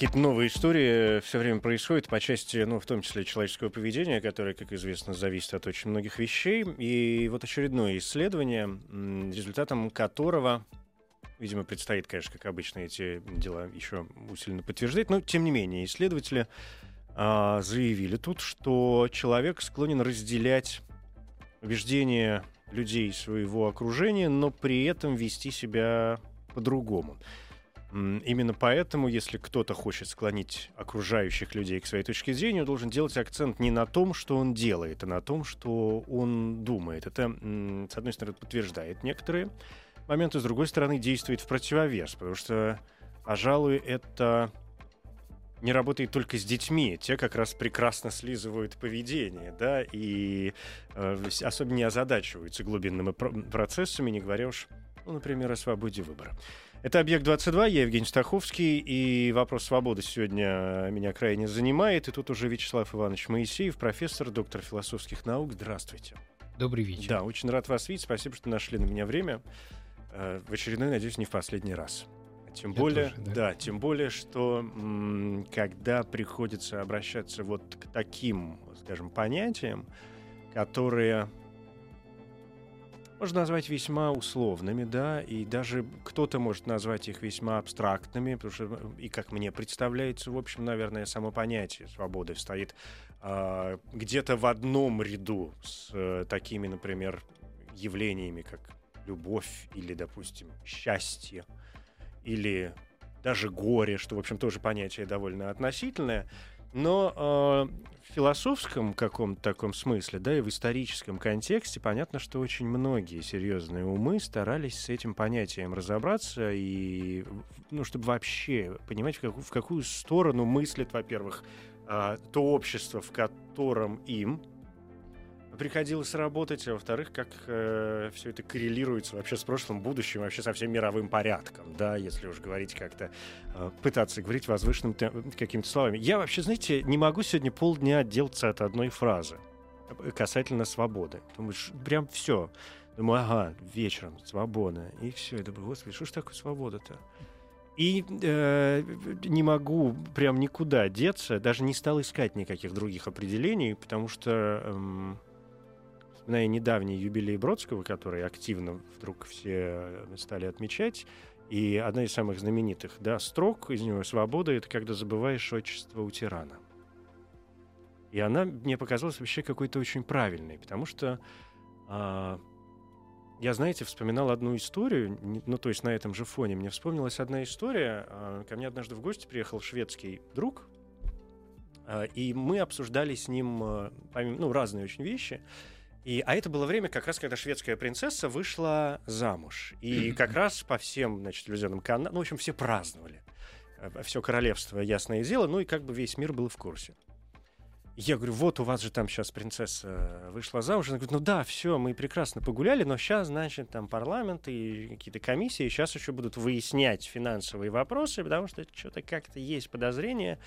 Какие-то новые истории все время происходят по части, ну, в том числе человеческого поведения, которое, как известно, зависит от очень многих вещей. И вот очередное исследование, результатом которого, видимо, предстоит, конечно, как обычно, эти дела еще усиленно подтверждать, но, тем не менее, исследователи а, заявили тут, что человек склонен разделять убеждения людей своего окружения, но при этом вести себя по-другому. Именно поэтому, если кто-то хочет склонить окружающих людей к своей точке зрения, он должен делать акцент не на том, что он делает, а на том, что он думает. Это, с одной стороны, подтверждает некоторые моменты, с другой стороны, действует в противовес, потому что, пожалуй, это не работает только с детьми. Те как раз прекрасно слизывают поведение, да, и э, особо не озадачиваются глубинными про- процессами, не говоря уж, ну, например, о свободе выбора. Это «Объект-22», я Евгений Стаховский, и вопрос свободы сегодня меня крайне занимает. И тут уже Вячеслав Иванович Моисеев, профессор, доктор философских наук. Здравствуйте. Добрый вечер. Да, очень рад вас видеть. Спасибо, что нашли на меня время. Э, В очередной, надеюсь, не в последний раз. Тем Я более, тоже, да. да, тем более, что м, когда приходится обращаться вот к таким, скажем, понятиям, которые можно назвать весьма условными, да, и даже кто-то может назвать их весьма абстрактными, потому что, э, и как мне представляется, в общем, наверное, само понятие свободы стоит а, где-то в одном ряду с э, такими, например, явлениями, как любовь или, допустим, счастье, или даже горе, что, в общем, тоже понятие довольно относительное. Но э, в философском каком-то таком смысле, да, и в историческом контексте понятно, что очень многие серьезные умы старались с этим понятием разобраться и, ну, чтобы вообще понимать, в какую, в какую сторону мыслит, во-первых, а, то общество, в котором им приходилось работать, а во-вторых, как все это коррелируется вообще с прошлым, будущим, вообще со всем мировым порядком, да, если уж говорить как-то, э, пытаться говорить возвышенным те- какими-то словами. Я вообще, знаете, не могу сегодня полдня отделаться от одной фразы э, касательно свободы. Думаешь, прям все. Думаю, ага, вечером свобода. И все. Я думаю, господи, что ж такое свобода-то? И э, не могу прям никуда деться, даже не стал искать никаких других определений, потому что, эм, вспоминая недавний юбилей Бродского, который активно вдруг все стали отмечать, и одна из самых знаменитых да, строк из него «Свобода — это когда забываешь отчество у тирана». И она мне показалась вообще какой-то очень правильной, потому что а, я, знаете, вспоминал одну историю, ну, то есть на этом же фоне. Мне вспомнилась одна история. а, Ко мне однажды в гости приехал шведский друг, а, и мы обсуждали с ним а, помимо- ну, разные очень вещи. И, а это было время, как раз, когда шведская принцесса вышла замуж. И как раз по всем, значит, телевизионным каналам, ну, в общем, все праздновали. Все королевство, ясное дело, ну и как бы весь мир был в курсе. Я говорю, вот у вас же там сейчас принцесса вышла замуж. Она говорит, ну да, все, мы прекрасно погуляли, но сейчас, значит, там парламент и какие-то комиссии сейчас еще будут выяснять финансовые вопросы, потому что что-то как-то есть подозрение,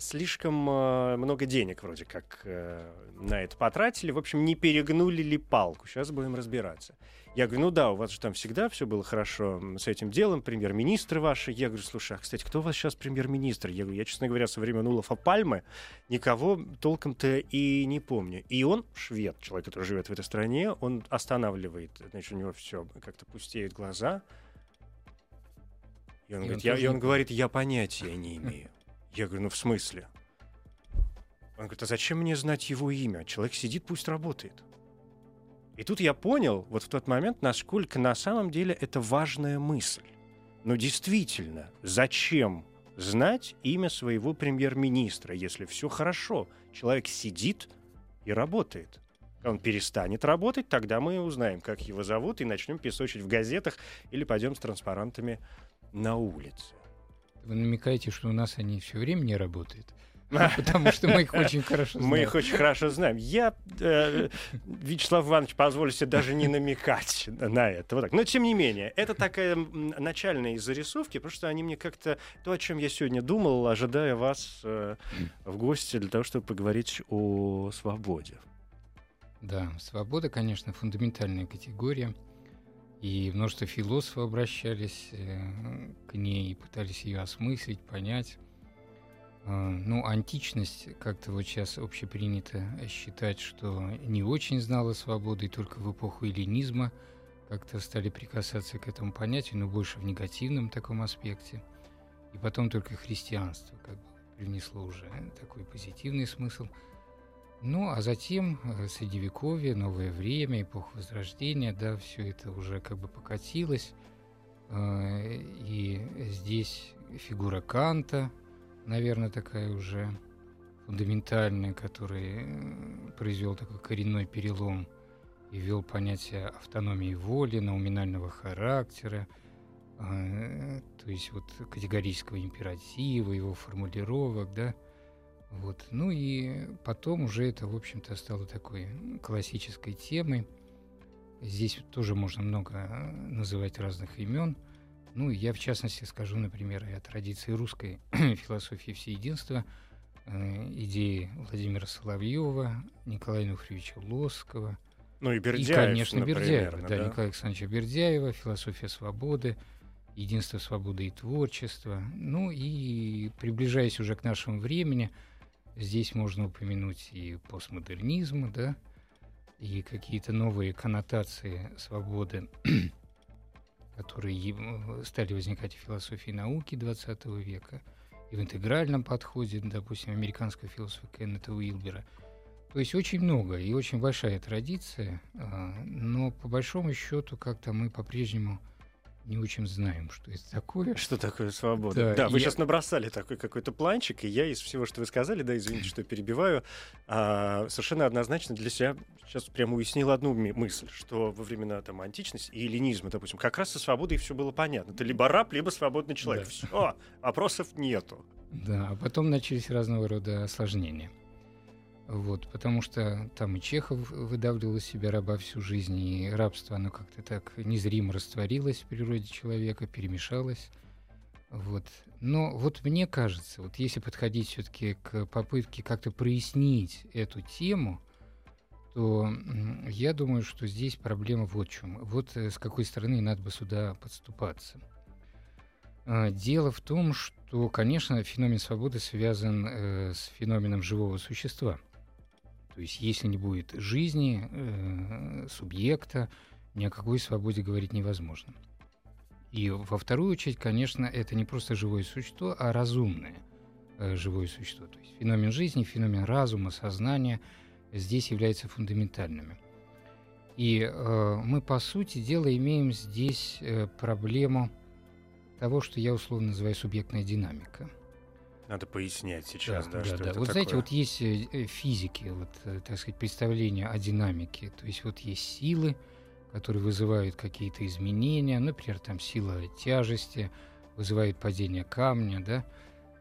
слишком э, много денег вроде как э, на это потратили. В общем, не перегнули ли палку? Сейчас будем разбираться. Я говорю, ну да, у вас же там всегда все было хорошо с этим делом, премьер-министры ваши. Я говорю, слушай, а, кстати, кто у вас сейчас премьер-министр? Я говорю, я, честно говоря, со времен Улафа Пальмы никого толком-то и не помню. И он, швед, человек, который живет в этой стране, он останавливает, значит, у него все как-то пустеют глаза. И он, И говорит, он я, тоже и он говорит, я понятия не имею. Я говорю, ну в смысле? Он говорит, а зачем мне знать его имя? Человек сидит, пусть работает. И тут я понял, вот в тот момент, насколько на самом деле это важная мысль. Но действительно, зачем знать имя своего премьер-министра, если все хорошо? Человек сидит и работает. он перестанет работать, тогда мы узнаем, как его зовут, и начнем песочить в газетах или пойдем с транспарантами на улице. Вы намекаете, что у нас они все время не работают? Потому что мы их очень хорошо знаем. Мы их очень хорошо знаем. Я, э, Вячеслав Иванович, позволю себе даже не намекать на это. Вот так. Но, тем не менее, это такая начальная из зарисовки, потому что они мне как-то... То, о чем я сегодня думал, ожидая вас э, в гости для того, чтобы поговорить о свободе. Да, свобода, конечно, фундаментальная категория. И множество философов обращались э, к ней и пытались ее осмыслить, понять. Э, ну, античность, как-то вот сейчас общепринято считать, что не очень знала свободы, и только в эпоху эллинизма как-то стали прикасаться к этому понятию, но больше в негативном таком аспекте. И потом только христианство как бы принесло уже такой позитивный смысл – ну, а затем э, Средневековье, новое время, эпоха Возрождения, да, все это уже как бы покатилось. Э, и здесь фигура Канта, наверное, такая уже фундаментальная, который э, произвел такой коренной перелом и ввел понятие автономии воли, науминального характера, то есть вот категорического императива, его формулировок, да, вот. Ну и потом уже это, в общем-то, стало такой классической темой. Здесь тоже можно много э, называть разных имен. Ну, я, в частности, скажу, например, и о традиции русской философии всеединства, э, идеи Владимира Соловьева, Николая Нуфриевича Лосского. Ну и Бердяев, И, конечно, например, Бердяева, да, да? Николая Александровича Бердяева, «Философия свободы», «Единство свободы и творчества». Ну и, приближаясь уже к нашему времени, Здесь можно упомянуть и постмодернизм, да, и какие-то новые коннотации свободы, которые стали возникать в философии науки XX века, и в интегральном подходе, допустим, американского философа Кеннета Уилбера. То есть очень много и очень большая традиция, а, но по большому счету как-то мы по-прежнему не очень знаем, что это такое. Что такое свобода? Да, Да, вы я- сейчас набросали такой какой-то планчик, и я из всего, что вы сказали, да, извините, что перебиваю, а, совершенно однозначно для себя сейчас прямо уяснил одну мысль, что во времена там античности и эллинизма, допустим, как раз со свободой все было понятно. Ты либо раб, либо свободный человек. Да. Все, вопросов нету. Да, а потом начались разного рода осложнения. Вот, потому что там и Чехов выдавливал из себя раба всю жизнь, и рабство, оно как-то так незримо растворилось в природе человека, перемешалось. Вот. Но вот мне кажется, вот если подходить все-таки к попытке как-то прояснить эту тему, то я думаю, что здесь проблема вот в чем. Вот э, с какой стороны надо бы сюда подступаться. А, Дело в том, что, конечно, феномен свободы связан э, с феноменом живого существа. То есть, если не будет жизни, э, субъекта, ни о какой свободе говорить невозможно. И во вторую очередь, конечно, это не просто живое существо, а разумное э, живое существо. То есть феномен жизни, феномен разума, сознания здесь являются фундаментальными. И э, мы, по сути дела, имеем здесь э, проблему того, что я условно называю субъектная динамика. Надо пояснять сейчас, да, что это Вот такое. знаете, вот есть э, э, физики, вот, э, так сказать, представление о динамике. То есть вот есть силы, которые вызывают какие-то изменения, например, там сила тяжести вызывает падение камня, да.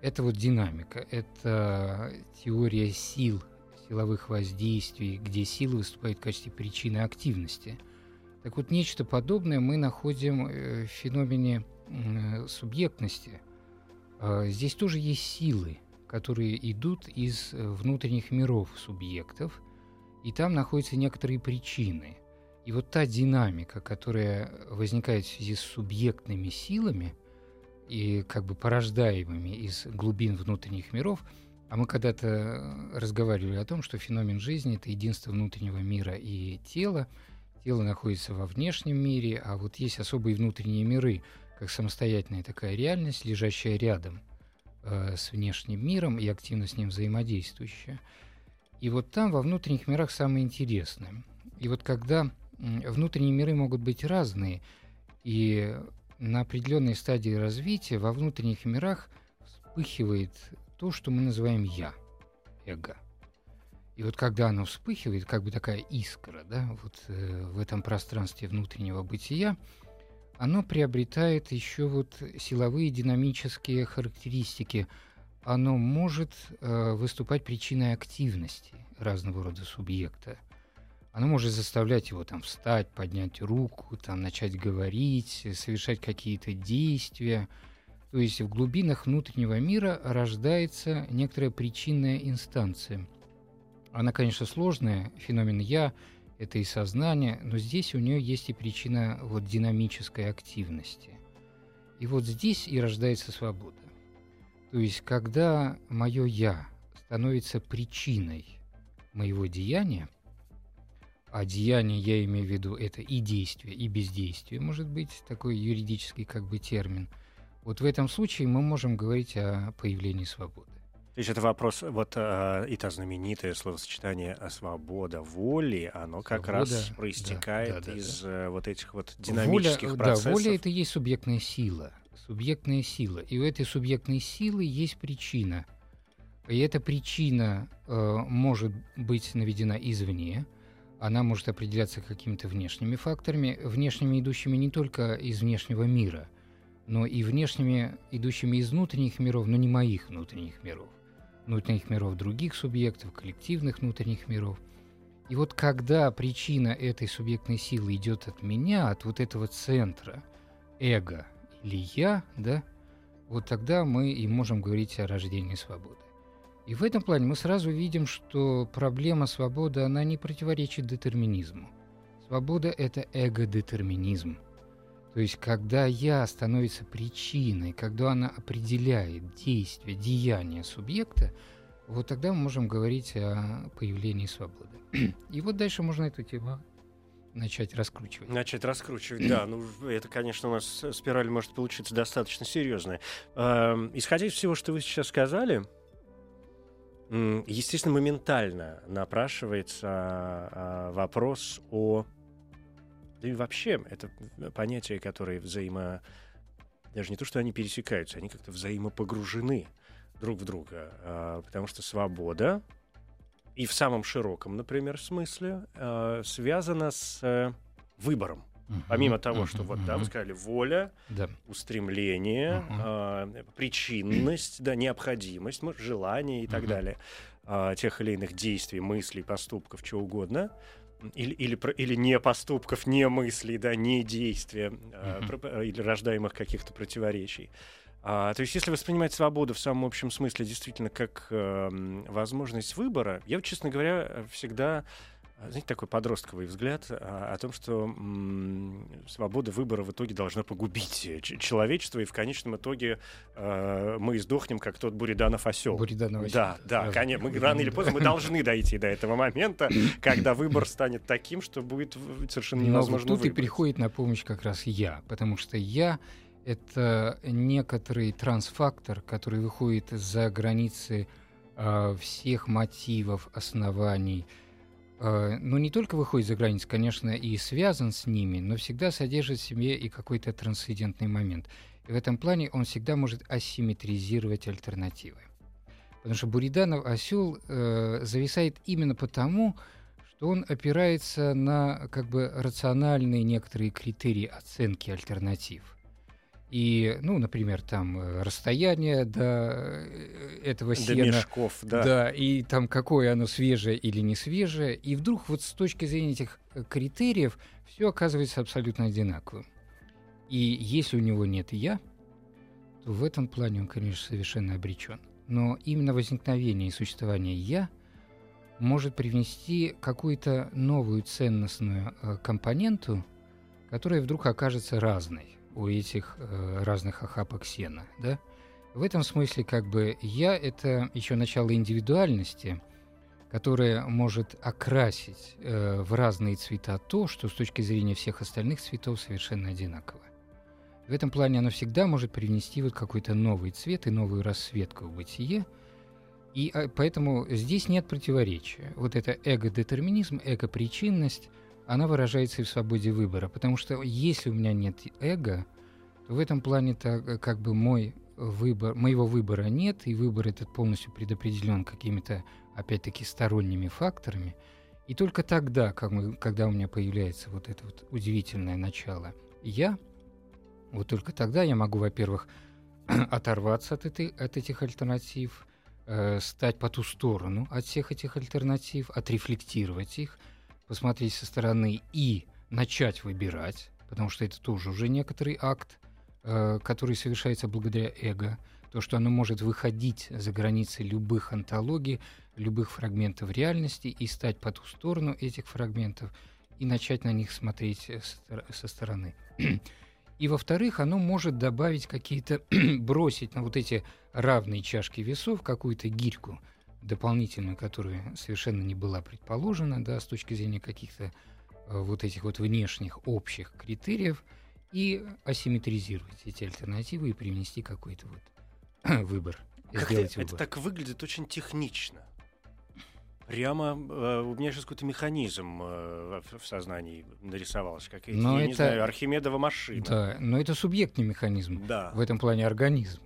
Это вот динамика, это теория сил, силовых воздействий, где сила выступает в качестве причины активности. Так вот, нечто подобное мы находим в феномене субъектности. А, Здесь тоже есть силы, которые идут из э, внутренних миров субъектов, и там находятся некоторые причины. И вот та динамика, которая возникает в связи с субъектными силами и как бы порождаемыми из глубин внутренних миров, а мы когда-то э, разговаривали о том, что феномен жизни — это единство внутреннего мира и тела. Тело находится во внешнем мире, а вот есть особые внутренние миры, как самостоятельная такая реальность, лежащая рядом э, с внешним миром и активно с ним взаимодействующая. И вот там, во внутренних мирах, самое интересное. И вот когда внутренние миры могут быть разные, и на определенной стадии развития во внутренних мирах вспыхивает то, что мы называем «я», эго. И вот когда оно вспыхивает, как бы такая искра, да, вот э, в этом пространстве внутреннего бытия, оно приобретает еще вот силовые динамические характеристики. Оно может э, выступать причиной активности разного рода субъекта. Оно может заставлять его там встать, поднять руку, там начать говорить, совершать какие-то действия. То есть в глубинах внутреннего мира рождается некоторая причинная инстанция. Она, конечно, сложная, феномен «я», это и сознание, но здесь у нее есть и причина вот динамической активности. И вот здесь и рождается свобода. То есть, когда мое «я» становится причиной моего деяния, а деяние, я имею в виду, это и действие, и бездействие, может быть, такой юридический как бы термин. Вот в этом случае мы можем говорить о появлении свободы. То есть это вопрос, вот э, это знаменитое словосочетание «свобода воли», оно как свобода, раз проистекает да, да, да, из да. вот этих вот динамических воля, процессов. Да, воля — это и есть субъектная сила. Субъектная сила. И у этой субъектной силы есть причина. И эта причина э, может быть наведена извне, она может определяться какими-то внешними факторами, внешними идущими не только из внешнего мира, но и внешними идущими из внутренних миров, но не моих внутренних миров внутренних миров других субъектов, коллективных внутренних миров. И вот когда причина этой субъектной силы идет от меня, от вот этого центра, эго или я, да, вот тогда мы и можем говорить о рождении свободы. И в этом плане мы сразу видим, что проблема свободы, она не противоречит детерминизму. Свобода — это эго-детерминизм. То есть, когда я становится причиной, когда она определяет действие, деяние субъекта, вот тогда мы можем говорить о появлении свободы. И вот дальше можно эту тему начать раскручивать. Начать раскручивать, да. Ну, это, конечно, у нас спираль может получиться достаточно серьезная. Эм, исходя из всего, что вы сейчас сказали, естественно, моментально напрашивается а, вопрос о да и вообще, это понятия, которые взаимо... Даже не то, что они пересекаются, они как-то взаимопогружены друг в друга. А, потому что свобода, и в самом широком, например, смысле, а, связана с э, выбором. Uh-huh, Помимо того, uh-huh, что вот, uh-huh. да, вы сказали, воля, да. устремление, э, причинность, да, необходимость, может, желание и так далее, э, тех или иных действий, мыслей, поступков, чего угодно, или, или, или не поступков, не мыслей, да, не действия, mm-hmm. или рождаемых каких-то противоречий. А, то есть, если воспринимать свободу в самом общем смысле действительно как э, возможность выбора, я, честно говоря, всегда знаете, такой подростковый взгляд о, о том, что свобода выбора в итоге должна погубить человечество, и в конечном итоге э, мы издохнем, как тот Буриданов осел. Буриданов осел. Да, да, конечно. Мы рано или поздно мы должны дойти до этого момента, когда выбор станет таким, что будет совершенно невозможно Но вот тут и приходит на помощь как раз я, потому что я это некоторый трансфактор, который выходит за границы э, всех мотивов, оснований, Э, ну, не только выходит за границу, конечно, и связан с ними, но всегда содержит в себе и какой-то трансцендентный момент. И в этом плане он всегда может асимметризировать альтернативы. Потому что Буриданов осел э, зависает именно потому, что он опирается на как бы рациональные некоторые критерии оценки альтернатив. И, ну, например, там э, расстояние до э, этого до сена. мешков, да. Да, и там какое оно свежее или не свежее. И вдруг вот с точки зрения этих э, критериев все оказывается абсолютно одинаковым. И если у него нет «я», то в этом плане он, конечно, совершенно обречен. Но именно возникновение и существование «я» может привнести какую-то новую ценностную компоненту, которая вдруг окажется разной у этих э, разных охапок сена, да? В этом смысле как бы я — это еще начало индивидуальности, которая может окрасить э, в разные цвета то, что с точки зрения всех остальных цветов совершенно одинаково. В этом плане оно всегда может привнести вот какой-то новый цвет и новую расцветку в бытие, и а, поэтому здесь нет противоречия. Вот это эго-детерминизм, эго-причинность — она выражается и в свободе выбора. Потому что если у меня нет эго, то в этом плане-то э, как бы мой выбор, моего выбора нет, и выбор этот полностью предопределен какими-то опять-таки, сторонними факторами. И только тогда, как мы, когда у меня появляется вот это вот удивительное начало «я», вот только тогда я могу, во-первых, оторваться от, этой, от этих альтернатив, э, стать по ту сторону от всех этих альтернатив, отрефлектировать их, посмотреть со стороны и начать выбирать, потому что это тоже уже некоторый акт, э, который совершается благодаря эго, то, что оно может выходить за границы любых антологий, любых фрагментов реальности и стать по ту сторону этих фрагментов и начать на них смотреть э, со стороны. И, во-вторых, оно может добавить какие-то, бросить на вот эти равные чашки весов какую-то гирьку дополнительную, которая совершенно не была предположена, да, с точки зрения каких-то э, вот этих вот внешних общих критериев, и асимметризировать эти альтернативы и привнести какой-то вот выбор. Как это, это так выглядит очень технично. Прямо э, у меня сейчас какой-то механизм э, в, в сознании нарисовался, как эти, я это, не знаю, Архимедова машина. Да, но это субъектный механизм. Да. В этом плане организм.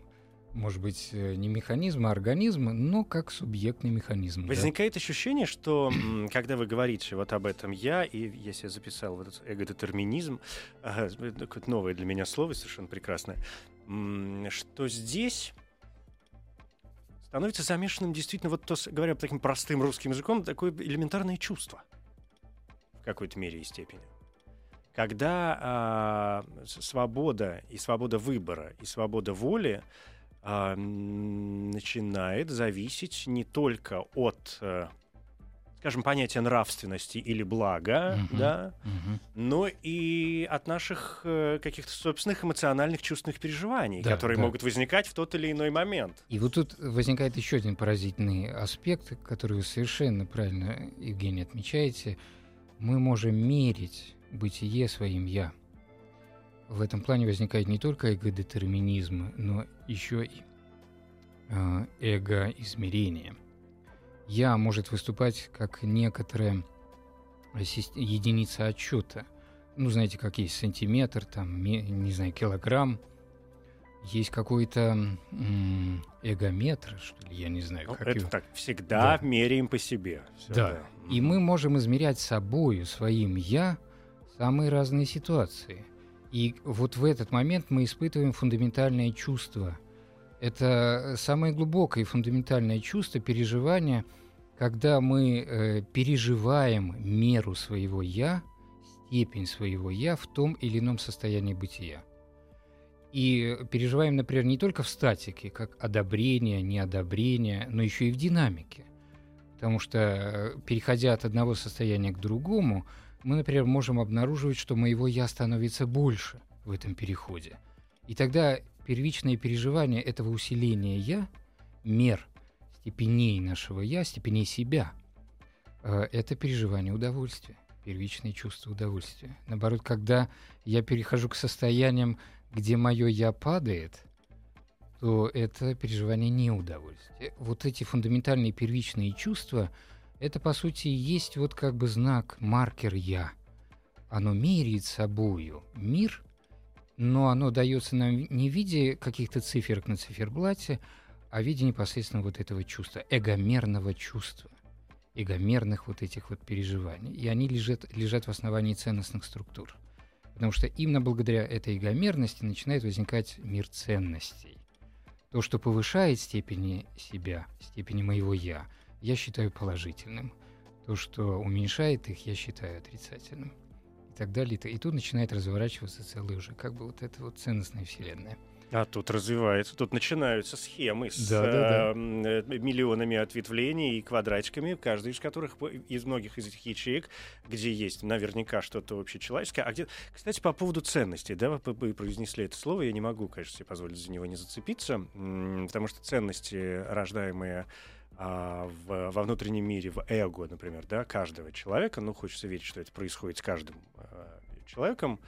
Может быть, э, не механизм, а организм, но как субъектный механизм. Возникает да? ощущение, что когда вы говорите вот об этом я, и я себе записал вот этот эгодетерминизм, э, какое-то новое для меня слово, совершенно прекрасное, что здесь становится замешанным действительно, вот то, говоря таким простым русским языком, такое элементарное чувство в какой-то мере и степени. Когда а, свобода и свобода выбора и свобода воли а, начинает зависеть не только от э, скажем, понятие нравственности или блага, uh-huh, да, uh-huh. но и от наших э, каких-то собственных эмоциональных чувственных переживаний, да, которые да. могут возникать в тот или иной момент. И вот тут возникает еще один поразительный аспект, который вы совершенно правильно, Евгений, отмечаете. Мы можем мерить бытие своим «я». В этом плане возникает не только эго-детерминизм, но еще и э, эго-измерение – я может выступать как некоторая единица отчета. Ну, знаете, как есть сантиметр, там, не знаю, килограмм. Есть какой-то эгометр, что ли, я не знаю. Ну, как это его... так, всегда да. меряем по себе. Все, да. да. И мы можем измерять собою, своим «я» самые разные ситуации. И вот в этот момент мы испытываем фундаментальное чувство. Это самое глубокое и фундаментальное чувство, переживания – когда мы э, переживаем меру своего «я», степень своего «я» в том или ином состоянии бытия. И переживаем, например, не только в статике, как одобрение, неодобрение, но еще и в динамике. Потому что, э, переходя от одного состояния к другому, мы, например, можем обнаруживать, что моего «я» становится больше в этом переходе. И тогда первичное переживание этого усиления «я», мер степеней нашего «я», степеней себя, э, это переживание удовольствия, первичное чувство удовольствия. Наоборот, когда я перехожу к состояниям, где мое «я» падает, то это переживание неудовольствия. Вот эти фундаментальные первичные чувства, это, по сути, есть вот как бы знак, маркер «я». Оно меряет собою мир, но оно дается нам не в виде каких-то циферок на циферблате, о виде непосредственно вот этого чувства, эгомерного чувства, эгомерных вот этих вот переживаний. И они лежат, лежат в основании ценностных структур. Потому что именно благодаря этой эгомерности начинает возникать мир ценностей. То, что повышает степени себя, степени моего «я», я считаю положительным. То, что уменьшает их, я считаю отрицательным. И так далее. И тут начинает разворачиваться целая уже как бы вот эта вот ценностная вселенная. А тут развивается, тут начинаются схемы с да, да, да. Э, миллионами ответвлений и квадратиками, каждый из которых из многих из этих ячеек, где есть наверняка что-то общечеловеческое. А где, кстати, по поводу ценностей, да, вы, вы произнесли это слово, я не могу, конечно, себе позволить за него не зацепиться, потому что ценности, рождаемые а, в, во внутреннем мире, в эго, например, да, каждого человека, ну, хочется верить, что это происходит с каждым а, человеком,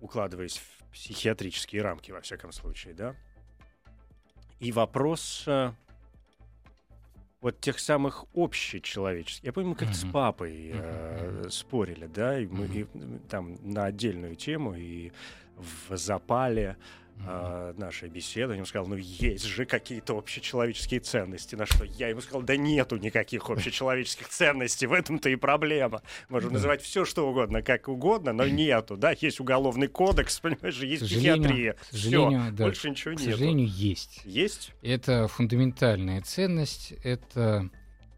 укладываясь в психиатрические рамки, во всяком случае, да. И вопрос э, вот тех самых общечеловеческих. Я помню, мы как-то uh-huh. с папой э, uh-huh. спорили, да, и мы uh-huh. и, там на отдельную тему, и в запале э, нашей беседы, он сказал, ну есть же какие-то общечеловеческие ценности. На что я ему сказал, да нету никаких общечеловеческих ценностей, в этом-то и проблема. Можем называть все, что угодно, как угодно, но нету, да, есть уголовный кодекс, понимаешь, есть психиатрия. К сожалению, Всё, да, больше ничего к нету. сожалению, есть. Есть? Это фундаментальная ценность, это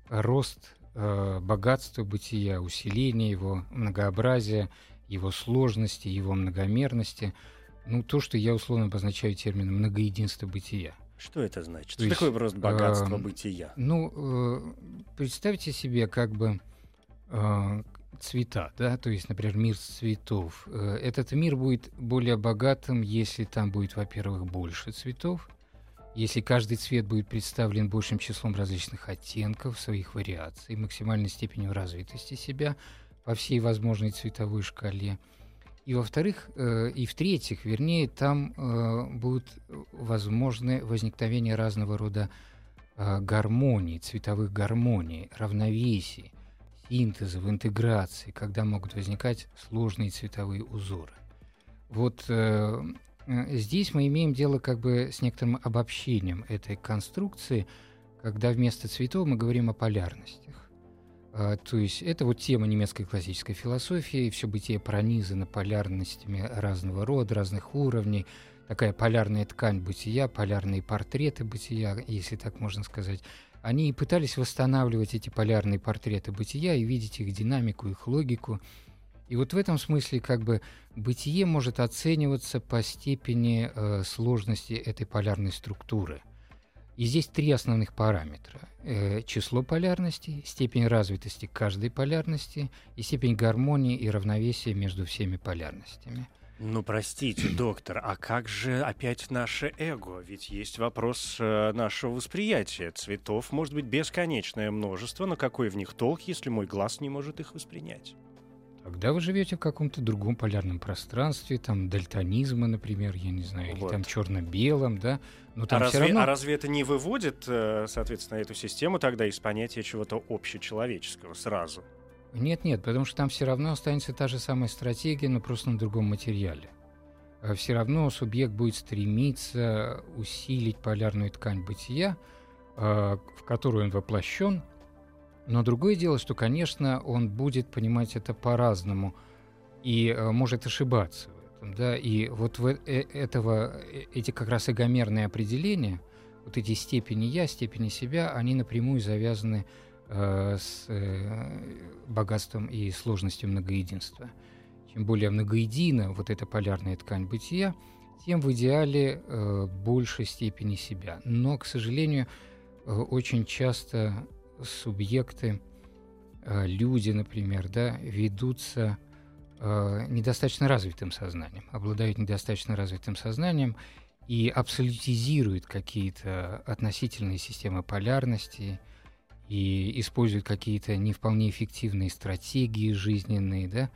рост э, богатства бытия, усиление его многообразия, его сложности, его многомерности. Ну, то, что я условно обозначаю термином многоединство бытия. Что это значит? То Что есть, такое просто богатство эм, бытия? Ну, э, представьте себе как бы э, цвета, да, то есть, например, мир цветов. Э, Этот мир будет более богатым, если там будет, во-первых, больше цветов, если каждый цвет будет представлен большим числом различных оттенков, своих вариаций, максимальной степенью развитости себя по всей возможной цветовой шкале. И во-вторых, э, и в-третьих, вернее, там э, будут возможны возникновение разного рода э, гармоний, цветовых гармоний, равновесий, синтезов, интеграции, когда могут возникать сложные цветовые узоры. Вот э, э, здесь мы имеем дело как бы с некоторым обобщением этой конструкции, когда вместо цветов мы говорим о полярностях. А, то есть это вот тема немецкой классической философии, все бытие пронизано полярностями разного рода, разных уровней, такая полярная ткань бытия, полярные портреты бытия, если так можно сказать. Они пытались восстанавливать эти полярные портреты бытия и видеть их динамику, их логику. И вот в этом смысле как бы бытие может оцениваться по степени э, сложности этой полярной структуры. И здесь три основных параметра. Э, число полярностей, степень развитости каждой полярности и степень гармонии и равновесия между всеми полярностями. Ну, простите, доктор, а как же опять наше эго? Ведь есть вопрос э, нашего восприятия. Цветов может быть бесконечное множество, но какой в них толк, если мой глаз не может их воспринять? Тогда вы живете в каком-то другом полярном пространстве, там дальтонизма, например, я не знаю, или Вот. там черно-белом, да. Но А там все разве, равно а разве это не выводит, э, соответственно, эту систему тогда из понятия чего-то общечеловеческого сразу? Нет, нет, потому что там все равно останется та же самая стратегия, но просто на другом материале. Все равно субъект будет стремиться усилить полярную ткань бытия, а, в которую он воплощен. Но другое дело, что, конечно, он будет понимать это по-разному и а, может ошибаться в этом. Да? И вот в э- этого, э- эти как раз эгомерные определения, вот эти степени «я», степени себя, они напрямую завязаны э, с э, богатством и сложностью многоединства. Чем более многоедина вот эта полярная ткань бытия, тем в идеале э, больше степени себя. Но, к сожалению, э, очень часто субъекты, э, люди, например, да, ведутся э, недостаточно развитым сознанием, обладают недостаточно развитым сознанием и абсолютизируют какие-то относительные системы полярности, и используют какие-то не вполне эффективные стратегии жизненные, да,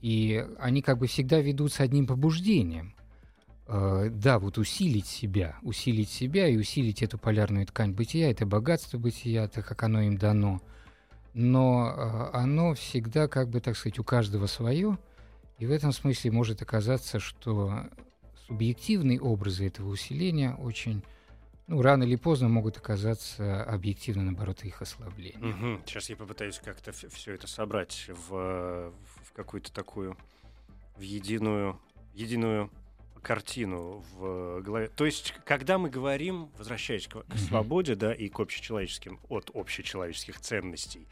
и они как бы всегда ведут с одним побуждением. Э, да, вот усилить себя, усилить себя и усилить эту полярную ткань бытия, это богатство бытия, так как оно им дано. Но э, оно всегда, как бы, так сказать, у каждого свое, и в этом смысле может оказаться, что субъективные образы этого усиления очень ну, рано или поздно могут оказаться объективно, наоборот, их ослаблением. Сейчас я попытаюсь как-то все это собрать в, в какую-то такую, в единую, единую картину в голове. То есть, когда мы говорим, возвращаясь к, к свободе, да, и к общечеловеческим, от общечеловеческих ценностей,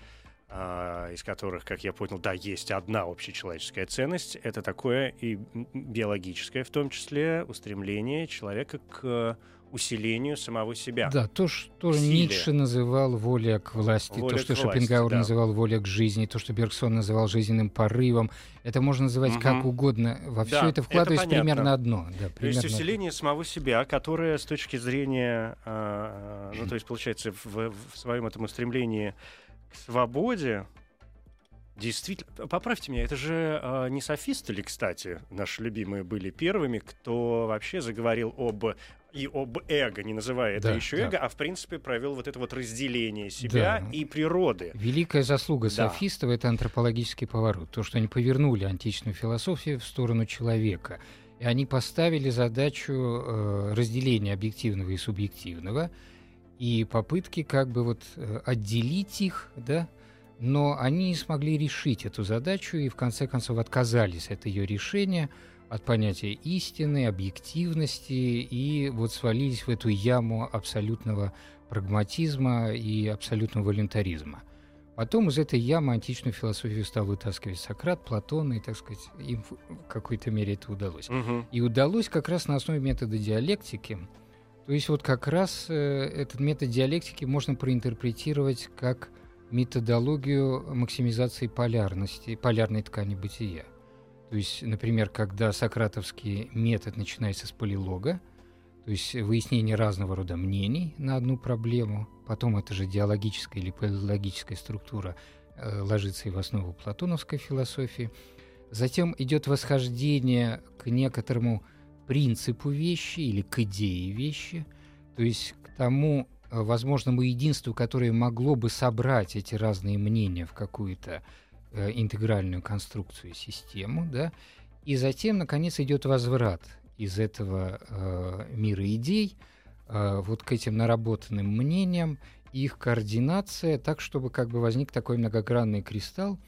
а, из которых, как я понял, да, есть одна общечеловеческая ценность, это такое и биологическое, в том числе, устремление человека к усилению самого себя. Да, то, что Силе. Ницше называл воля к власти, Воля то, что власти, Шопенгауэр да. называл воля к жизни, то, что Бергсон называл жизненным порывом. Это можно называть как Мгм. угодно. Во все Да, это это вкладывается понятно. примерно одно. Да, То есть примерно усиление самого себя, которое с точки зрения, а, ну то есть получается в, в своем этом устремлении к свободе, действительно, поправьте меня, это же а, не софисты ли, кстати, наши любимые были первыми, кто вообще заговорил об и об эго, не называя это Да, еще да. эго, а в принципе провел вот это вот разделение себя Да. и природы. Великая заслуга Да. софистов — это антропологический поворот. То, что они повернули античную философию в сторону человека. И они поставили задачу э, разделения объективного и субъективного и попытки как бы вот э, отделить их, да, но они не смогли решить эту задачу и в конце концов отказались от ее решения, от понятия истины, объективности и вот свалились в эту яму абсолютного прагматизма и абсолютного волюнтаризма. Потом из этой ямы античную философию стал вытаскивать Сократ, Платон, и, так сказать, им в какой-то мере это удалось. Мгм. И удалось как раз на основе метода диалектики. То есть вот как раз э, этот метод диалектики можно проинтерпретировать как методологию максимизации полярности, полярной ткани бытия. То есть, например, когда сократовский метод начинается с полилога, то есть выяснение разного рода мнений на одну проблему, потом эта же диалогическая или полилогическая структура э, ложится и в основу платоновской философии. Затем идет восхождение к некоторому принципу вещи или к идее вещи, то есть к тому э, возможному единству, которое могло бы собрать эти разные мнения в какую-то интегральную конструкцию, систему, да, и затем, наконец, идет возврат из этого э, мира идей э, вот к этим наработанным мнениям, их координация так, чтобы как бы возник такой многогранный кристалл,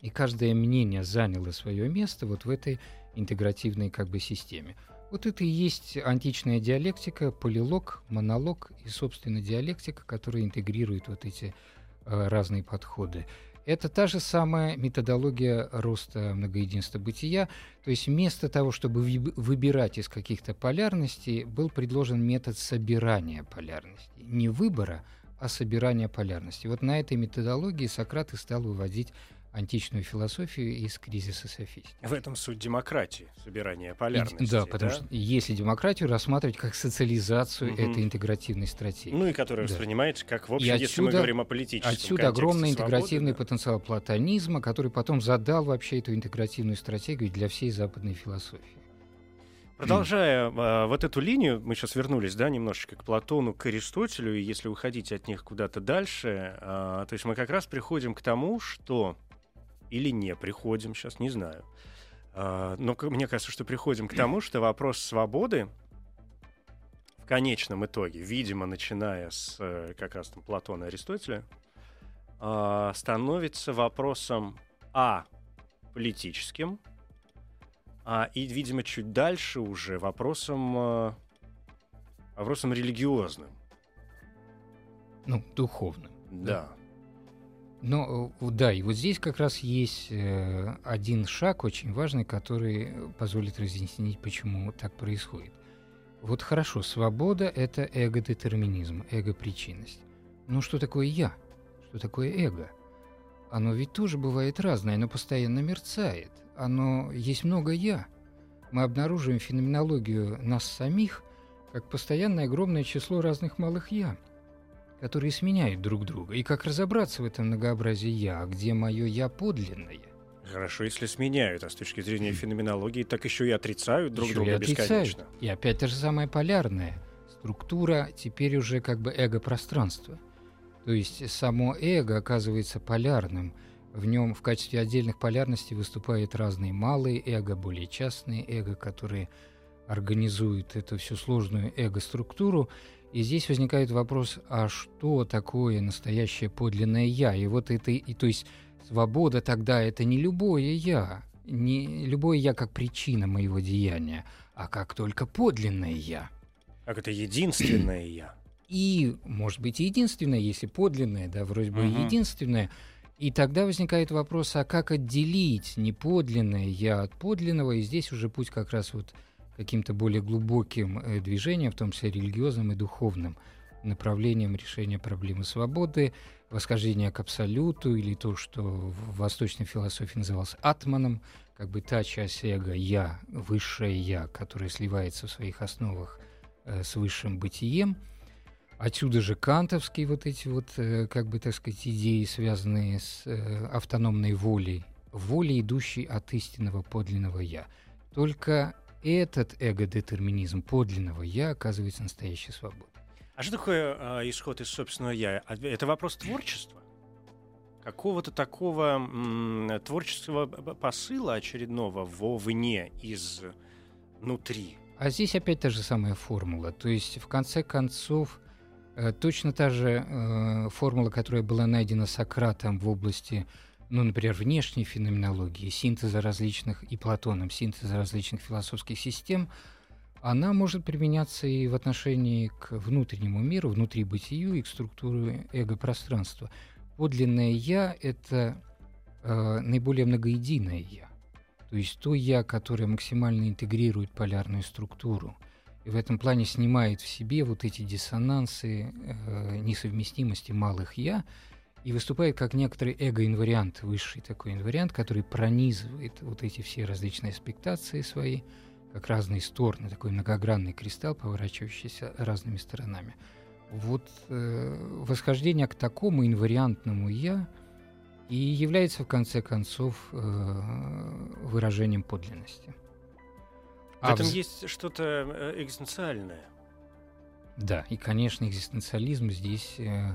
и каждое мнение заняло свое место вот в этой интегративной как бы системе. Вот это и есть античная диалектика, полилог, монолог и, собственно, диалектика, которая интегрирует вот эти э, разные подходы. Это та же самая методология роста многоединства бытия. То есть вместо того, чтобы выбирать из каких-то полярностей, был предложен метод собирания полярностей. Не выбора, а собирания полярностей. Вот на этой методологии Сократ и стал выводить античную философию из кризиса софистики. В этом суть демократии, собирание полярности. И- да, потому что если демократию рассматривать как социализацию Мгм. этой интегративной стратегии. Ну и которая Да. воспринимается как, в общем, И если мы отсюда- говорим о политическом Отсюда огромный свободы, интегративный да. потенциал платонизма, который потом задал вообще эту интегративную стратегию для всей западной философии. Продолжая а, вот эту линию, мы сейчас вернулись, да, немножечко к Платону, к Аристотелю, и если уходить от них куда-то дальше, а, то есть мы как раз приходим к тому, что или не приходим, сейчас не знаю, А, но мне кажется, что приходим к тому, что вопрос свободы в конечном итоге, видимо, начиная с э, как раз там Платона и Аристотеля, а, становится вопросом а политическим, а, и, видимо, чуть дальше уже вопросом, э, вопросом религиозным. Ну, духовным. Да. Но э, да, и вот здесь как раз есть э, один шаг очень важный, который позволит разъяснить, почему так происходит. Вот хорошо, свобода — это эго-детерминизм, эго-причинность. Но что такое «я»? Что такое эго? Оно ведь тоже бывает разное, оно постоянно мерцает. Оно есть много «я». Мы обнаруживаем феноменологию нас самих как постоянное огромное число разных малых «я», которые сменяют друг друга. И как разобраться в этом многообразии «я», а где мое «я» подлинное? Хорошо, если сменяют, а с точки зрения феноменологии, так еще и отрицают друг Ещё друга и отрицают. бесконечно. И опять та же самая полярная структура, теперь уже как бы эго-пространство. То есть само эго оказывается полярным. В нем в качестве отдельных полярностей выступают разные малые эго, более частные эго, которые организуют эту всю сложную эго-структуру. И здесь возникает вопрос, а что такое настоящее подлинное «я»? И вот это, и, то есть свобода тогда это не любое «я», не любое «я» как причина моего деяния, а как только подлинное «я». Как это единственное я. И, может быть, единственное, если подлинное, да, вроде бы Мгм. единственное. И тогда возникает вопрос, а как отделить неподлинное «я» от подлинного? И здесь уже путь как раз вот каким-то более глубоким э, движением, в том числе религиозным и духовным, направлением решения проблемы свободы, восхождения к абсолюту, или то, что в восточной философии называлось атманом, как бы та часть эго «я», высшее «я», которая сливается в своих основах э, с высшим бытием. Отсюда же кантовские вот эти вот, э, как бы так сказать, идеи, связанные с автономной волей, волей, идущей от истинного подлинного «я». Только этот эго-детерминизм подлинного «я» оказывается настоящей свободой. А что такое а, исход из собственного я? А Это вопрос творчества? Какого-то такого м, творческого посыла очередного вовне из внутри. А здесь опять та же самая формула. То есть, в конце концов, э, точно та же э, формула, которая была найдена Сократом в области, ну, например, внешней феноменологии, синтеза различных, и Платоном, синтеза различных философских систем, она может применяться и в отношении к внутреннему миру, внутри бытию и к структуре эго-пространства. Подлинное «я» — это э, наиболее многоединое «я». То есть то «я», которое максимально интегрирует полярную структуру, и в этом плане снимает в себе вот эти диссонансы, э, несовместимости малых «я», и выступает как некоторый эго-инвариант, высший такой инвариант, который пронизывает вот эти все различные аспектации свои, как разные стороны, такой многогранный кристалл, поворачивающийся разными сторонами. Вот э, восхождение к такому инвариантному «я» — и является в конце концов э, выражением подлинности. В а этом в... есть что-то э, экзистенциальное. Да, и, конечно, экзистенциализм здесь, э,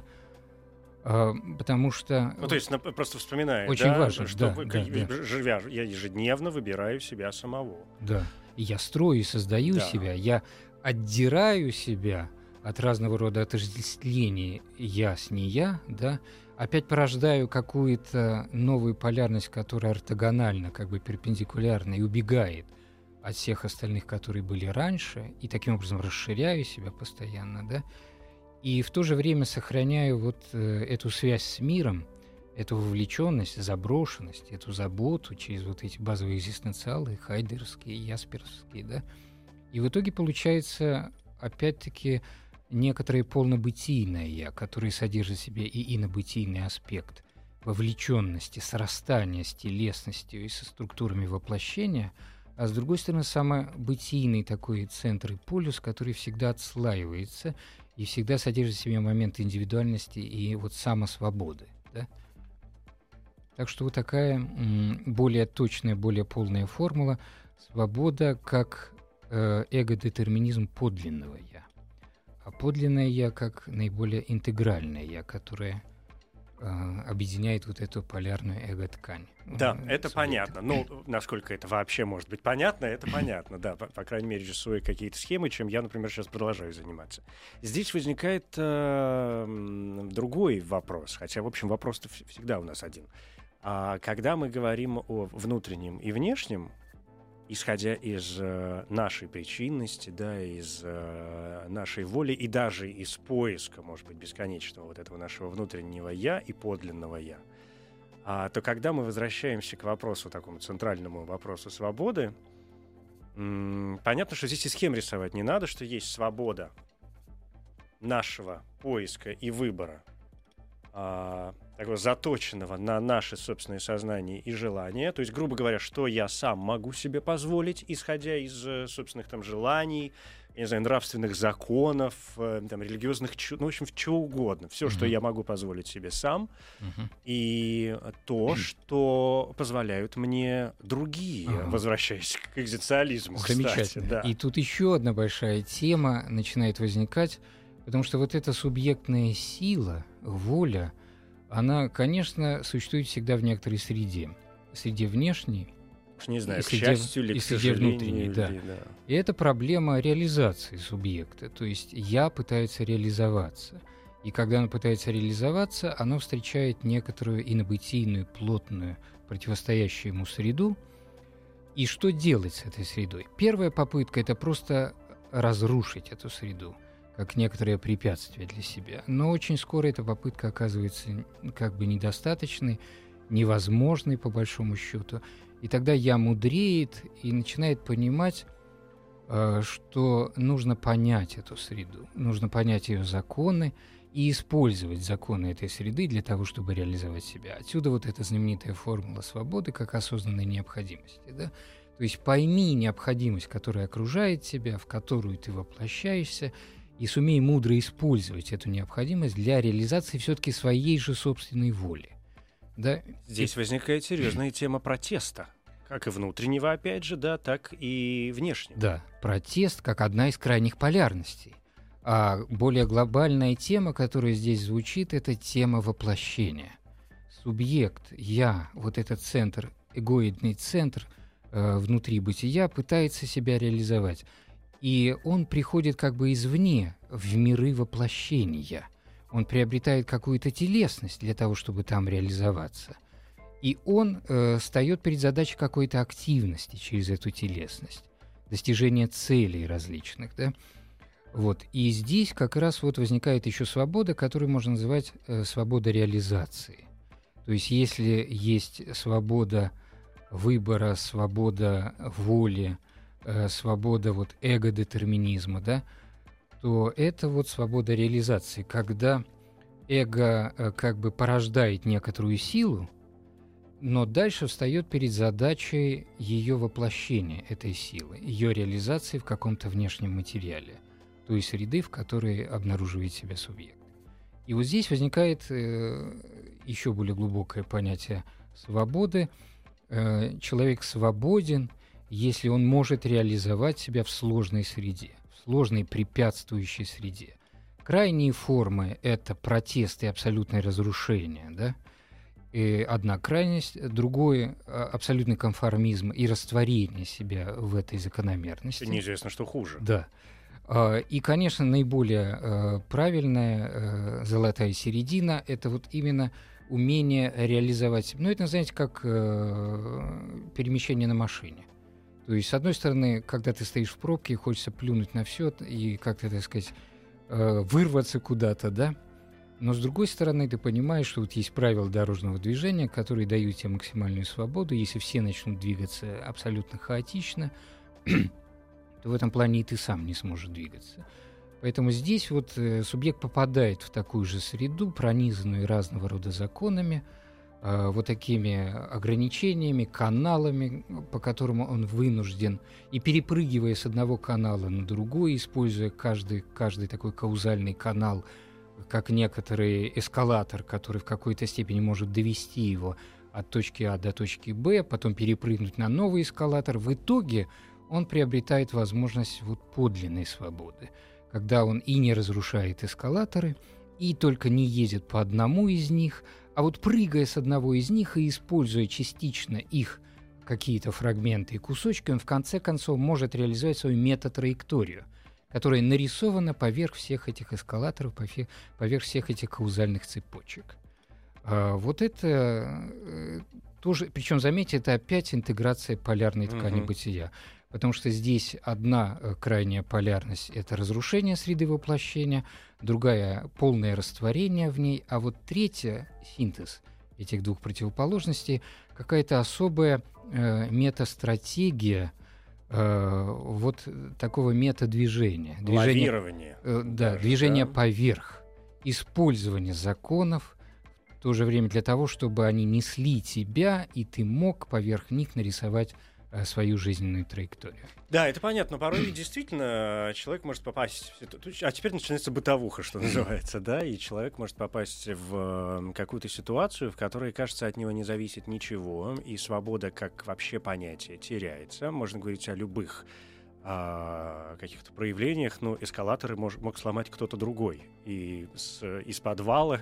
потому что... Ну, то есть, просто вспоминая, очень да, важно, что да, вы, да, да. живя, я ежедневно выбираю себя самого. Да, я строю и создаю да. себя, я отдираю себя от разного рода отождествлений «я» с «не я», да, опять порождаю какую-то новую полярность, которая ортогональна, как бы перпендикулярна и убегает от всех остальных, которые были раньше, и таким образом расширяю себя постоянно, да, и в то же время сохраняю вот э, эту связь с миром, эту вовлеченность, заброшенность, эту заботу через вот эти базовые экзистенциалы, хайдерские, ясперские, да, и в итоге получается, опять-таки, некоторое полнобытийное «я», которое содержит в себе и инобытийный аспект вовлеченности, срастания с телесностью и со структурами воплощения, а с другой стороны, самобытийный такой центр и полюс, который всегда отслаивается и всегда содержит в себе момент индивидуальности и вот самосвободы. Да? Так что вот такая более точная, более полная формула свобода как э, эго-детерминизм подлинного «я» а подлинное «я» как наиболее интегральное «я», которое объединяет вот эту полярную эго-ткань. Да, э, это понятно. Ну, насколько это вообще может быть понятно, это понятно, да. По, по крайней мере, рисуя какие-то схемы, чем я, например, сейчас продолжаю заниматься. Здесь возникает э, другой вопрос, хотя, в общем, вопрос-то всегда у нас один. А когда мы говорим о внутреннем и внешнем, исходя из э, нашей причинности, да, из э, нашей воли и даже из поиска, может быть, бесконечного вот этого нашего внутреннего я и подлинного я, а, то когда мы возвращаемся к вопросу такому центральному вопросу свободы, м- понятно, что здесь и схем рисовать не надо, что есть свобода нашего поиска и выбора. А, такого заточенного на наше собственное сознание и желания. То есть, грубо говоря, что я сам могу себе позволить, исходя из э, собственных там желаний, не знаю, нравственных законов, э, там, религиозных, ну, в общем, чего угодно. Все, uh-huh. что я могу позволить себе сам, uh-huh. и то, что позволяют мне другие, uh-huh. возвращаясь к экзистенциализму, Замечательно. Кстати, да. И тут еще одна большая тема начинает возникать, потому что вот эта субъектная сила, воля — она, конечно, существует всегда в некоторой среде. Среде внешней, не знаю, и к среде, счастью или и к среде внутренней, да. Или, да. И это проблема реализации субъекта. То есть я пытается реализоваться. И когда оно пытается реализоваться, оно встречает некоторую инобытийную, плотную, противостоящую ему среду. И что делать с этой средой? Первая попытка – это просто разрушить эту среду как некоторое препятствие для себя. Но очень скоро эта попытка оказывается как бы недостаточной, невозможной по большому счету. И тогда я мудреет и начинает понимать, э, что нужно понять эту среду, нужно понять ее законы и использовать законы этой среды для того, чтобы реализовать себя. Отсюда вот эта знаменитая формула свободы как осознанной необходимости. Да? То есть пойми необходимость, которая окружает тебя, в которую ты воплощаешься, и сумей мудро использовать эту необходимость для реализации все-таки своей же собственной воли. Да? Здесь и... возникает серьезная тема протеста. Как и внутреннего, опять же, да, так и внешнего. Да, протест как одна из крайних полярностей. А более глобальная тема, которая здесь звучит, это тема воплощения. Субъект, я, вот этот центр, эгоидный центр, э, внутри бытия, пытается себя реализовать. И он приходит как бы извне, в миры воплощения. Он приобретает какую-то телесность для того, чтобы там реализоваться. И он э, встает перед задачей какой-то активности через эту телесность, достижения целей различных. Да? Вот. И здесь как раз вот возникает еще свобода, которую можно называть э, свобода реализации. То есть если есть свобода выбора, свобода воли, э, свобода вот эго-детерминизма, да, то это вот свобода реализации, когда эго э, как бы порождает некоторую силу, но дальше встает перед задачей ее воплощения этой силы, ее реализации в каком-то внешнем материале той среды, в которой обнаруживает себя субъект. И вот здесь возникает э, еще более глубокое понятие свободы. Э, человек свободен, если он может реализовать себя в сложной среде, в сложной препятствующей среде. Крайние формы — это протест и абсолютное разрушение, да? И одна крайность, другой — абсолютный конформизм и растворение себя в этой закономерности. Неизвестно, что хуже. Да. А, и, конечно, наиболее э, правильная золотая середина — это вот именно умение реализовать. Ну, это, знаете, как э, перемещение на машине. То есть, с одной стороны, когда ты стоишь в пробке, хочется плюнуть на все и как-то, так сказать, вырваться куда-то, да? Но с другой стороны, ты понимаешь, что вот есть правила дорожного движения, которые дают тебе максимальную свободу. Если все начнут двигаться абсолютно хаотично, то в этом плане и ты сам не сможешь двигаться. Поэтому здесь вот э, субъект попадает в такую же среду, пронизанную разного рода законами, э, вот такими ограничениями, каналами, по которым он вынужден, и перепрыгивая с одного канала на другой, используя каждый, каждый такой каузальный канал, как некоторый эскалатор, который в какой-то степени может довести его от точки А до точки Б, потом перепрыгнуть на новый эскалатор. В итоге он приобретает возможность вот подлинной свободы, когда он и не разрушает эскалаторы, и только не ездит по одному из них, а вот прыгая с одного из них и используя частично их какие-то фрагменты и кусочки, он в конце концов может реализовать свою метатраекторию, которая нарисована поверх всех этих эскалаторов, поверх всех этих каузальных цепочек. А вот это э, тоже, причем, заметьте, это опять интеграция полярной ткани угу. бытия потому что здесь одна э, крайняя полярность — это разрушение среды воплощения, другая — полное растворение в ней, а вот третья — синтез этих двух противоположностей, какая-то особая э, метастратегия э, вот такого метадвижения. Движение, э, да, даже, движение да? поверх, использование законов, в то же время для того, чтобы они несли тебя, и ты мог поверх них нарисовать свою жизненную траекторию. Да, это понятно, но порой действительно человек может попасть... А теперь начинается бытовуха, что называется, да, и человек может попасть в какую-то ситуацию, в которой, кажется, от него не зависит ничего, и свобода как вообще понятие теряется. Можно говорить о любых о каких-то проявлениях, но эскалаторы мож, мог сломать кто-то другой. И с, из подвала,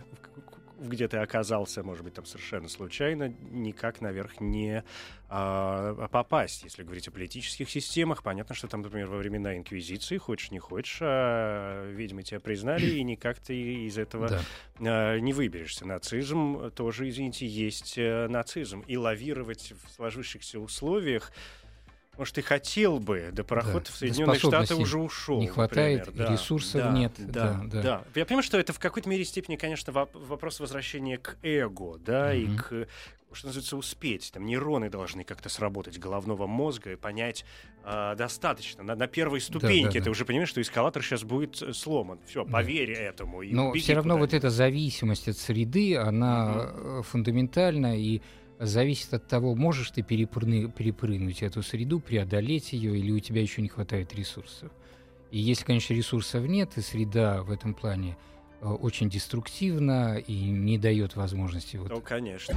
где ты оказался, может быть, там совершенно случайно, никак наверх не а, попасть. Если говорить о политических системах, понятно, что там, например, во времена Инквизиции, хочешь не хочешь, а, ведьмы тебя признали, и никак ты из этого да. а, не выберешься. Нацизм тоже, извините, есть а, нацизм. И лавировать в сложившихся условиях может, и хотел бы, да пароход да, в Соединенные Штаты уже ушел. Не хватает, например. да, ресурсов да, нет. Да, да, да. Я понимаю, что это в какой-то мере степени, конечно, вопрос возвращения к эго, да, угу. и к что называется, успеть. Там нейроны должны как-то сработать головного мозга и понять э, достаточно. На, на первой ступеньке да, да, ты да. уже понимаешь, что эскалатор сейчас будет э, сломан. Все, поверь да. этому. И Но все равно вот эта зависимость от среды, она угу. фундаментальна и зависит от того, можешь ты перепрыгнуть, перепрыгнуть эту среду, преодолеть ее, или у тебя еще не хватает ресурсов. И если, конечно, ресурсов нет, и среда в этом плане э, очень деструктивна и не дает возможности... Вот... Ну, конечно.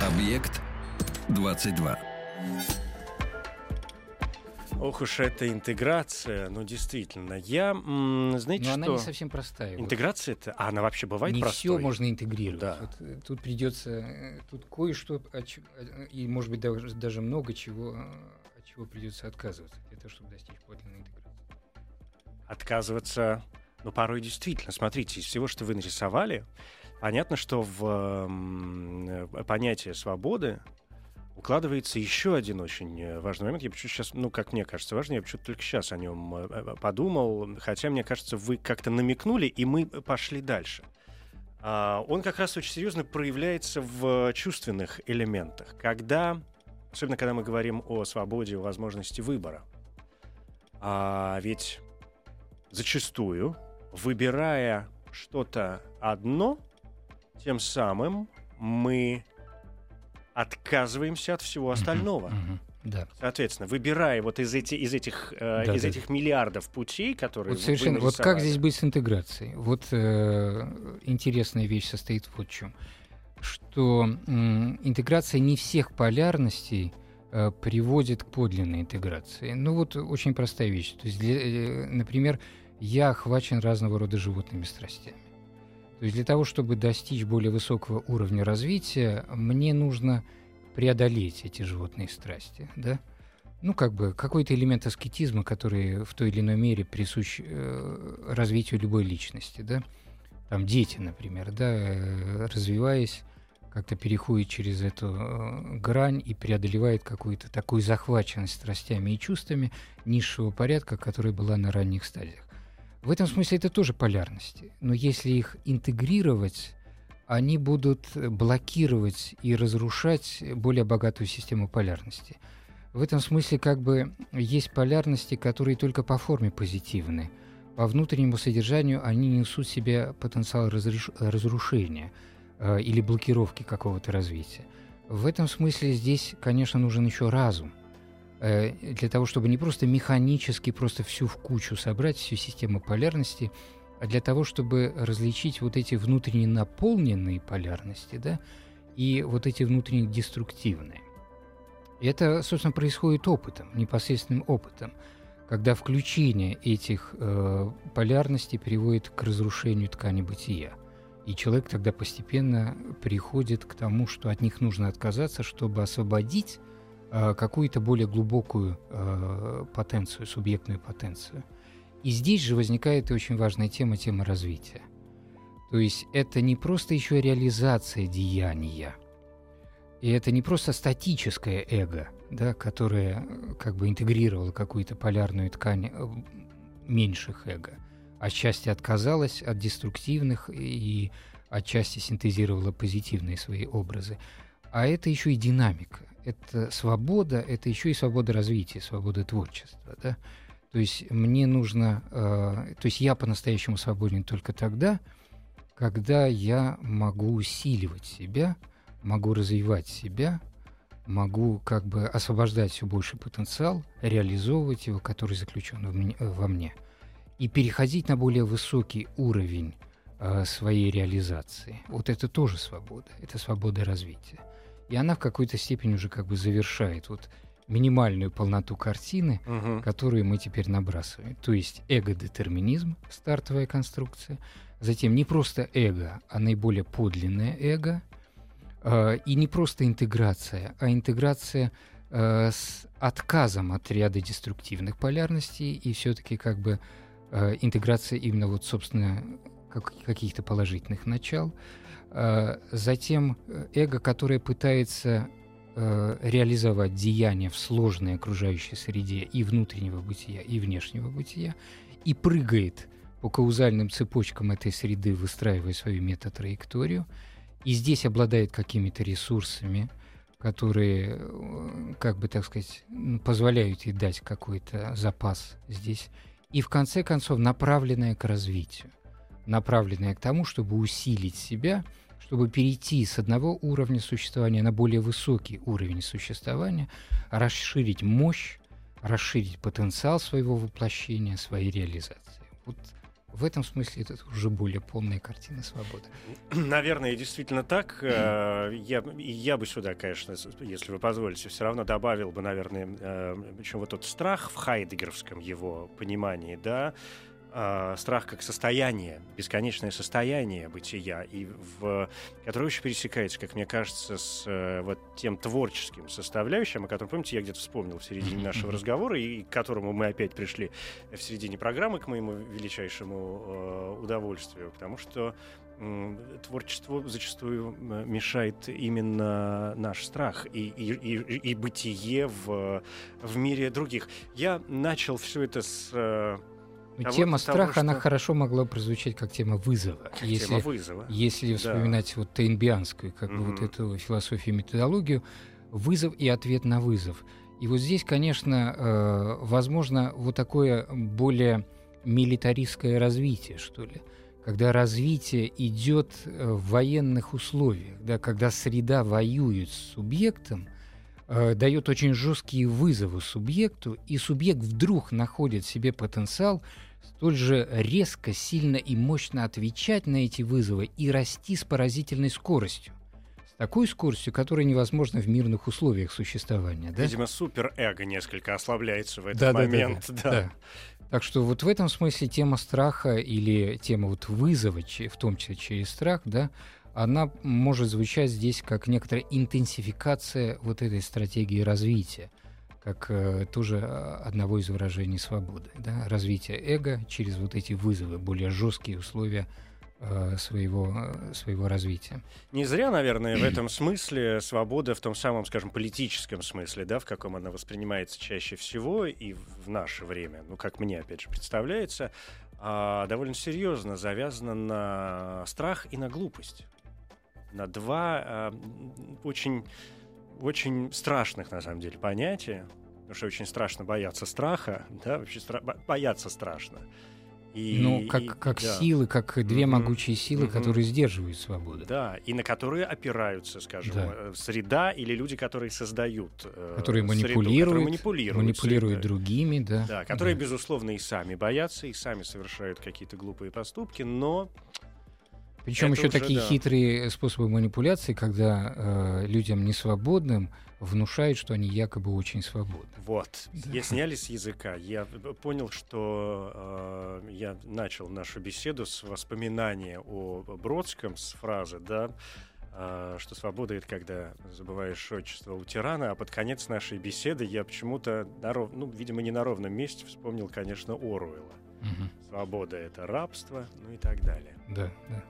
Объект 22. Ох уж эта интеграция, ну действительно. Я, знаете Но что? она не совсем простая. Интеграция это, а она вообще бывает не простой? все можно интегрировать. Да. Вот, э, тут придется, э, тут кое-что, и может быть даже, даже много чего, э, от чего придется отказываться для того, чтобы достичь подлинной интеграции. Отказываться, ну порой действительно. Смотрите, из всего, что вы нарисовали, понятно, что в э, понятие свободы укладывается еще один очень э, важный момент. Я почему сейчас, ну, как мне кажется, важный, я почему-то только сейчас о нем э, э, подумал, хотя, мне кажется, вы как-то намекнули, и мы пошли дальше. А, Он как раз очень серьезно проявляется в чувственных элементах, когда, особенно когда мы говорим о свободе, о возможности выбора. А ведь зачастую, выбирая что-то одно, тем самым мы отказываемся от всего остального. Да. Соответственно, выбирая вот из, эти, из, этих, э, Да, из да. этих миллиардов путей, которые Вот совершенно. Вот как здесь быть с интеграцией? Вот э, интересная вещь состоит вот в чем, что м, интеграция не всех полярностей э, приводит к подлинной интеграции. Ну вот очень простая вещь. То есть, для- э, например, я охвачен разного рода животными страстями. То есть для того, чтобы достичь более высокого уровня развития, мне нужно преодолеть эти животные страсти, да? Ну, как бы какой-то элемент аскетизма, который в той или иной мере присущ э, развитию любой личности, да? Там дети, например, да, э, развиваясь, как-то переходит через эту э, грань и преодолевает какую-то такую захваченность страстями и чувствами низшего порядка, которая была на ранних стадиях. В этом смысле это тоже полярности. Но если их интегрировать, они будут блокировать и разрушать более богатую систему полярности. В этом смысле как бы есть полярности, которые только по форме позитивны. По внутреннему содержанию они несут в себе потенциал разреш- разрушения э, или блокировки какого-то развития. В этом смысле здесь, конечно, нужен еще разум для того, чтобы не просто механически просто всю в кучу собрать, всю систему полярности, а для того, чтобы различить вот эти внутренне наполненные полярности, да, и вот эти внутренне деструктивные. И это, собственно, происходит опытом, непосредственным опытом, когда включение этих э, полярностей приводит к разрушению ткани бытия. И человек тогда постепенно приходит к тому, что от них нужно отказаться, чтобы освободить э, какую-то более глубокую э, потенцию, субъектную потенцию. И здесь же возникает и очень важная тема, тема развития. То есть это не просто еще реализация деяния, и это не просто статическое эго, да, которое э, как бы интегрировало какую-то полярную ткань э, меньших эго, отчасти отказалось от деструктивных и отчасти синтезировала позитивные свои образы. А это еще и динамика. Это свобода, это еще и свобода развития, свобода творчества. Да? То есть мне нужно, э, то есть я по-настоящему свободен только тогда, когда я могу усиливать себя, могу развивать себя, могу как бы освобождать все больше потенциал, реализовывать его, который заключен в мне- во мне, и переходить на более высокий уровень э, своей реализации. Вот это тоже свобода, это свобода развития. И она в какой-то степени уже как бы завершает вот минимальную полноту картины, Мгм. которую мы теперь набрасываем. То есть эго-детерминизм, стартовая конструкция, затем не просто эго, а наиболее подлинное эго, э, и не просто интеграция, а интеграция э, с отказом от ряда деструктивных полярностей и все-таки как бы э, интеграция именно вот, собственно, как- каких-то положительных начал. Э, затем э, эго, которое пытается э, реализовать деяния в сложной окружающей среде и внутреннего бытия, и внешнего бытия, и прыгает по каузальным цепочкам этой среды, выстраивая свою метатраекторию, и здесь обладает какими-то ресурсами, которые, как бы так сказать, позволяют ей дать какой-то запас здесь, и в конце концов направленная к развитию, направленная к тому, чтобы усилить себя, чтобы перейти с одного уровня существования на более высокий уровень существования, расширить мощь, расширить потенциал своего воплощения, своей реализации. Вот в этом смысле это уже более полная картина свободы. Наверное, действительно так. Э, я, я бы сюда, конечно, если вы позволите, все равно добавил бы, наверное, причем вот тот страх в хайдегеровском его понимании, да, э, страх как состояние, бесконечное состояние бытия, и в, которое очень пересекается, как мне кажется, с э, вот тем творческим составляющим, о котором, помните, я где-то вспомнил в середине нашего разговора, и к которому мы опять пришли в середине программы, к моему величайшему э, удовольствию, потому что творчеству зачастую мешает именно наш страх и, и, и, и бытие в, в мире других. Я начал все это с но того, тема страха, что... она хорошо могла прозвучать как тема вызова. Как если, тема вызова. Если вспоминать да. вот тейнбианскую, как mm-hmm. бы вот эту философию, методологию, вызов и ответ на вызов. И вот здесь, конечно, э, возможно вот такое более милитаристское развитие, что ли, когда развитие идет э, в военных условиях, да, когда среда воюет с субъектом, э, дает очень жесткие вызовы субъекту, и субъект вдруг находит в себе потенциал столь же резко, сильно и мощно отвечать на эти вызовы и расти с поразительной скоростью. С такой скоростью, которая невозможна в мирных условиях существования. Да? Видимо, суперэго несколько ослабляется в этот да, момент. Да, да, да. да. Так что вот в этом смысле тема страха или тема вот вызова, в том числе через страх, да, она может звучать здесь как некоторая интенсификация вот этой стратегии развития, как э, тоже а, одного из выражений свободы. Да? Развитие эго через вот эти вызовы, более жесткие условия Э, своего, э, своего развития. Не зря, наверное, в этом смысле свобода в том самом, скажем, политическом смысле, да, в каком она воспринимается чаще всего и в наше время, ну, как мне, опять же, представляется, а, довольно серьезно завязана на страх и на глупость. На два а, очень, очень страшных, на самом деле, понятия, потому что очень страшно бояться страха, да, вообще стра- бояться страшно. И, ну, как, и, как да. силы, как две mm-hmm. могучие силы, mm-hmm. которые сдерживают свободу. Да, и на которые опираются, скажем, да. Э, среда или люди, которые создают э, которые манипулируют, среду, которые манипулируют, манипулируют средой. другими, да. Да, которые, да. безусловно, и сами боятся, и сами совершают какие-то глупые поступки, но причем еще уже, такие да. хитрые способы манипуляции, когда э, людям несвободным внушают, что они якобы очень свободны. Вот. Да. Я сняли с языка. Я понял, что э, я начал нашу беседу с воспоминания о Бродском, с фразы, да, э, что свобода — это когда забываешь отчество у тирана, а под конец нашей беседы я почему-то, ров... ну, видимо, не на ровном месте вспомнил, конечно, Оруэлла. Угу. Свобода — это рабство, ну и так далее. Да, да.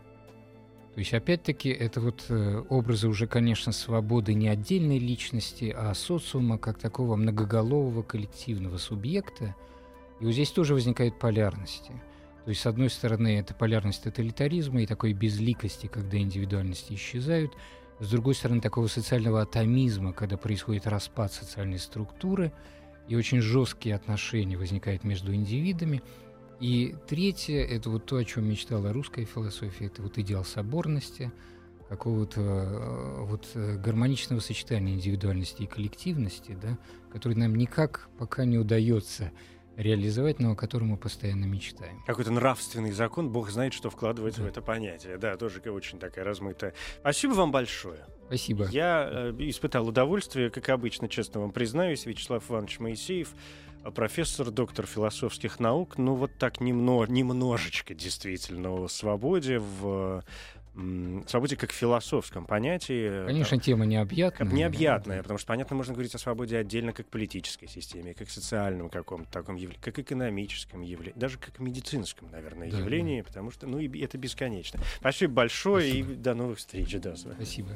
То есть, опять-таки, это вот э, образы уже, конечно, свободы не отдельной личности, а социума как такого многоголового коллективного субъекта. И вот здесь тоже возникают полярности. То есть, с одной стороны, это полярность тоталитаризма и такой безликости, когда индивидуальности исчезают. С другой стороны, такого социального атомизма, когда происходит распад социальной структуры, и очень жесткие отношения возникают между индивидами – и третье, это вот то, о чем мечтала русская философия, это вот идеал соборности, какого-то э, вот э, гармоничного сочетания индивидуальности и коллективности, да, который нам никак пока не удается реализовать, но о котором мы постоянно мечтаем. Какой-то нравственный закон, бог знает, что вкладывается да. в это понятие. Да, тоже очень такая размытая. Спасибо вам большое. Спасибо. Я э, испытал удовольствие, как обычно, честно вам признаюсь, Вячеслав Иванович Моисеев профессор, доктор философских наук, ну вот так немно, немножечко действительно о свободе в свободе как философском понятии. Конечно, там, тема необъятная. Необъятная, потому что, понятно, можно говорить о свободе отдельно как политической системе, как социальном каком-то таком явлении, как экономическом явлении, даже как медицинском, наверное, да, явлении, да. потому что, ну, и это бесконечно. Спасибо большое Спасибо. и до новых встреч. Да, Спасибо.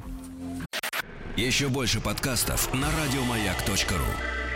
Еще больше подкастов на радиомаяк.ру